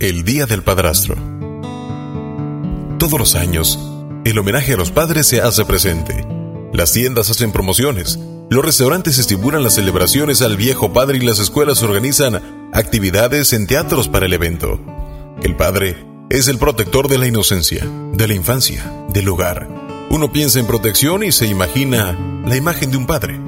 el Día del Padrastro. Todos los años, el homenaje a los padres se hace presente. Las tiendas hacen promociones, los restaurantes estimulan las celebraciones al viejo padre y las escuelas organizan actividades en teatros para el evento. El padre es el protector de la inocencia, de la infancia, del hogar. Uno piensa en protección y se imagina la imagen de un padre.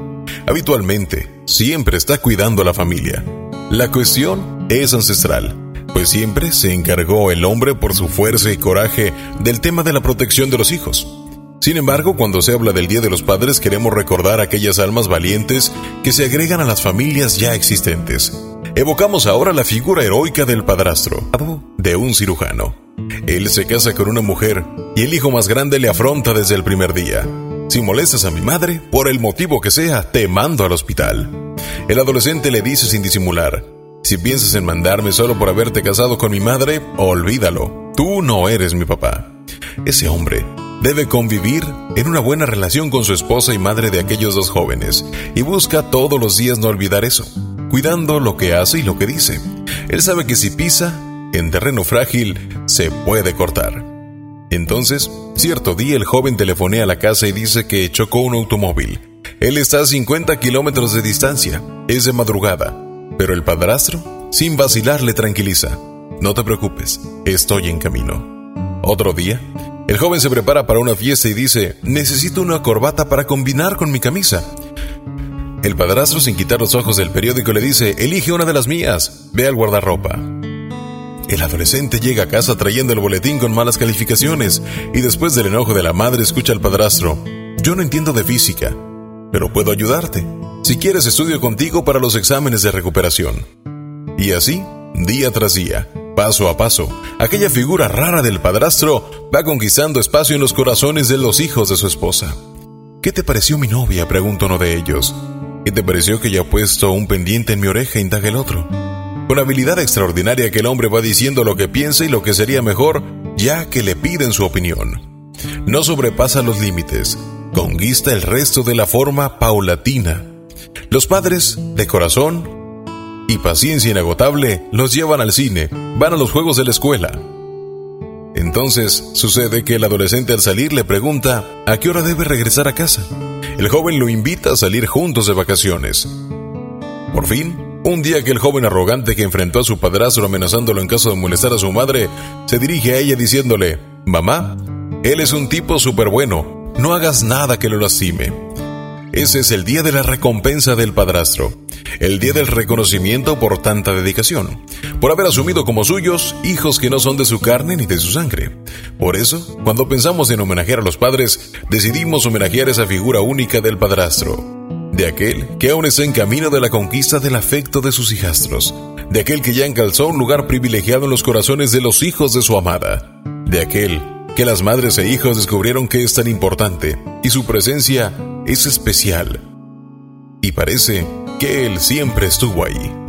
Habitualmente, siempre está cuidando a la familia. La cuestión es ancestral, pues siempre se encargó el hombre por su fuerza y coraje del tema de la protección de los hijos. Sin embargo, cuando se habla del Día de los Padres queremos recordar aquellas almas valientes que se agregan a las familias ya existentes. Evocamos ahora la figura heroica del padrastro, de un cirujano. Él se casa con una mujer y el hijo más grande le afronta desde el primer día. Si molestas a mi madre, por el motivo que sea, te mando al hospital. El adolescente le dice sin disimular, si piensas en mandarme solo por haberte casado con mi madre, olvídalo. Tú no eres mi papá. Ese hombre debe convivir en una buena relación con su esposa y madre de aquellos dos jóvenes, y busca todos los días no olvidar eso, cuidando lo que hace y lo que dice. Él sabe que si pisa en terreno frágil, se puede cortar. Entonces, cierto día el joven telefonea a la casa y dice que chocó un automóvil. Él está a 50 kilómetros de distancia, es de madrugada, pero el padrastro, sin vacilar, le tranquiliza. No te preocupes, estoy en camino. Otro día, el joven se prepara para una fiesta y dice, necesito una corbata para combinar con mi camisa. El padrastro, sin quitar los ojos del periódico, le dice, elige una de las mías, ve al guardarropa. El adolescente llega a casa trayendo el boletín con malas calificaciones y después del enojo de la madre escucha al padrastro, yo no entiendo de física, pero puedo ayudarte. Si quieres estudio contigo para los exámenes de recuperación. Y así, día tras día, paso a paso, aquella figura rara del padrastro va conquistando espacio en los corazones de los hijos de su esposa. ¿Qué te pareció mi novia? pregunta uno de ellos. ¿Qué te pareció que ya puesto un pendiente en mi oreja? indaga el otro. Con habilidad extraordinaria que el hombre va diciendo lo que piensa y lo que sería mejor, ya que le piden su opinión. No sobrepasa los límites, conquista el resto de la forma paulatina los padres, de corazón y paciencia inagotable, los llevan al cine, van a los juegos de la escuela. Entonces sucede que el adolescente al salir le pregunta a qué hora debe regresar a casa. El joven lo invita a salir juntos de vacaciones. Por fin, un día que el joven arrogante que enfrentó a su padrastro amenazándolo en caso de molestar a su madre, se dirige a ella diciéndole, Mamá, él es un tipo súper bueno, no hagas nada que lo lastime. Ese es el día de la recompensa del padrastro, el día del reconocimiento por tanta dedicación, por haber asumido como suyos hijos que no son de su carne ni de su sangre. Por eso, cuando pensamos en homenajear a los padres, decidimos homenajear esa figura única del padrastro, de aquel que aún está en camino de la conquista del afecto de sus hijastros, de aquel que ya encalzó un lugar privilegiado en los corazones de los hijos de su amada, de aquel que las madres e hijos descubrieron que es tan importante y su presencia es especial. Y parece que Él siempre estuvo ahí.